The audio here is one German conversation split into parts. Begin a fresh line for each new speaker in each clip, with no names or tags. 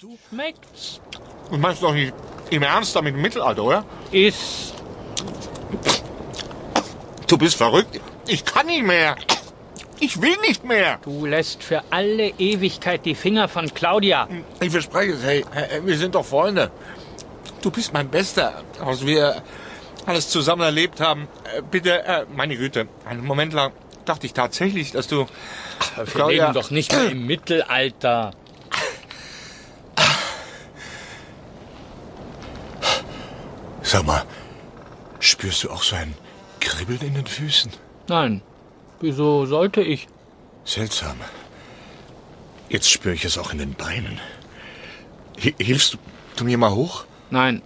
du?
Schmeckt's?
Du meinst doch nicht im Ernst damit im Mittelalter, oder?
Ist.
Du bist verrückt. Ich kann nicht mehr. Ich will nicht mehr.
Du lässt für alle Ewigkeit die Finger von Claudia.
Ich verspreche es, hey, wir sind doch Freunde. Du bist mein Bester, was wir alles zusammen erlebt haben. Äh, Bitte, äh, meine Güte, einen Moment lang dachte ich tatsächlich, dass du...
Wir
Claudia-
leben doch nicht mehr im Mittelalter.
Sag mal, spürst du auch so ein Kribbeln in den Füßen?
Nein. Wieso sollte ich?
Seltsam. Jetzt spüre ich es auch in den Beinen. Hi- Hilfst du, mir mal hoch?
Nein.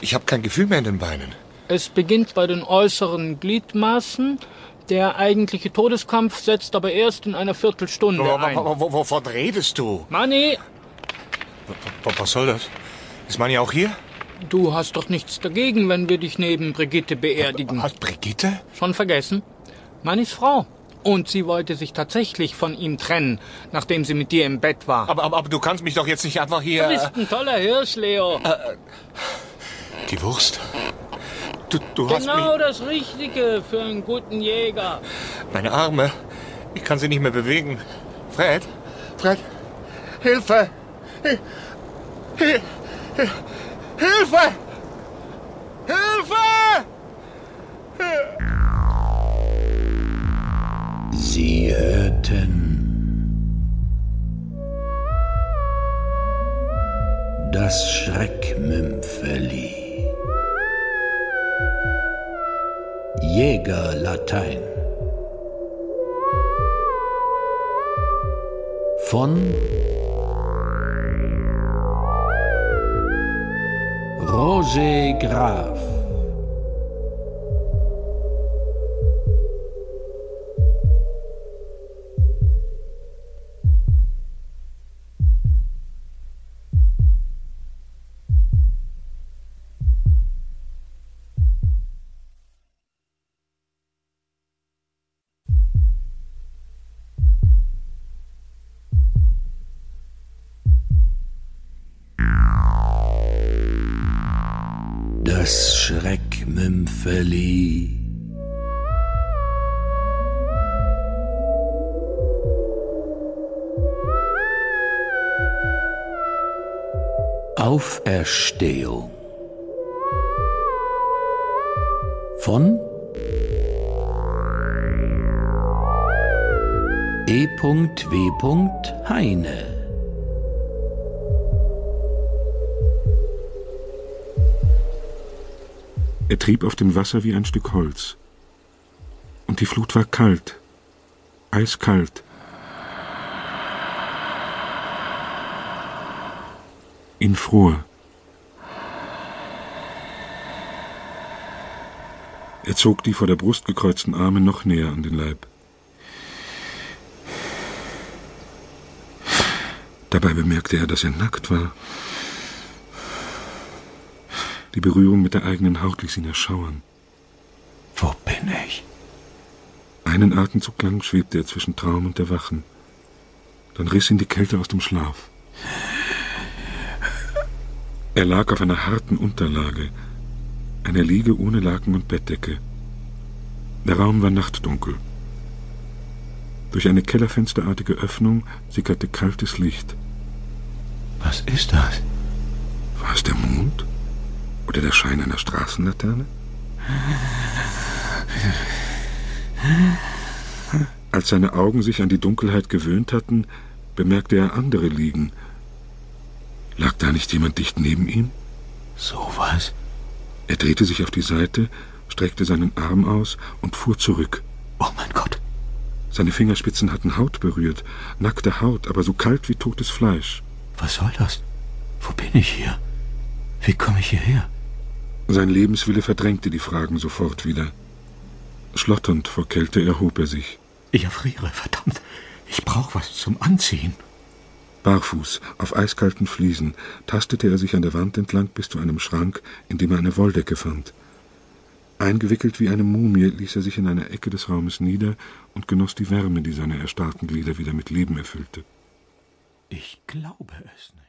Ich habe kein Gefühl mehr in den Beinen.
Es beginnt bei den äußeren Gliedmaßen. Der eigentliche Todeskampf setzt aber erst in einer Viertelstunde
Wo-
ein.
wo- wo- Wovon redest du?
Manni,
W- Was soll das? Ist man ja auch hier?
Du hast doch nichts dagegen, wenn wir dich neben Brigitte beerdigen.
Hat Brigitte?
Schon vergessen? Mannis Frau. Und sie wollte sich tatsächlich von ihm trennen, nachdem sie mit dir im Bett war.
Aber, aber, aber du kannst mich doch jetzt nicht einfach hier...
Du bist ein toller Hirsch, Leo.
Die Wurst. Du, du hast
Genau das Richtige für einen guten Jäger.
Meine Arme. Ich kann sie nicht mehr bewegen. Fred? Fred? Hilfe! Hi- Hi- Hi- Hilfe! Hilfe!
Sie hörten das Schreckmümpfeli. Jägerlatein von Roger Grave. Das Schreckmümpfeli. Auferstehung von E.W. Heine
Er trieb auf dem Wasser wie ein Stück Holz. Und die Flut war kalt, eiskalt. Ihn fror. Er zog die vor der Brust gekreuzten Arme noch näher an den Leib. Dabei bemerkte er, dass er nackt war. Die Berührung mit der eigenen Haut ließ ihn erschauern.
Wo bin ich?
Einen Atemzug lang schwebte er zwischen Traum und Erwachen. Dann riss ihn die Kälte aus dem Schlaf. Er lag auf einer harten Unterlage, einer Liege ohne Laken und Bettdecke. Der Raum war nachtdunkel. Durch eine kellerfensterartige Öffnung sickerte kaltes Licht.
Was ist das?
War es der Mond? Oder der Schein einer Straßenlaterne? Als seine Augen sich an die Dunkelheit gewöhnt hatten, bemerkte er andere liegen. Lag da nicht jemand dicht neben ihm?
Sowas?
Er drehte sich auf die Seite, streckte seinen Arm aus und fuhr zurück.
Oh mein Gott.
Seine Fingerspitzen hatten Haut berührt, nackte Haut, aber so kalt wie totes Fleisch.
Was soll das? Wo bin ich hier? Wie komme ich hierher?
Sein Lebenswille verdrängte die Fragen sofort wieder. Schlotternd vor Kälte erhob er sich.
Ich erfriere, verdammt. Ich brauche was zum Anziehen.
Barfuß, auf eiskalten Fliesen, tastete er sich an der Wand entlang bis zu einem Schrank, in dem er eine Wolldecke fand. Eingewickelt wie eine Mumie ließ er sich in einer Ecke des Raumes nieder und genoss die Wärme, die seine erstarrten Glieder wieder mit Leben erfüllte.
Ich glaube es nicht.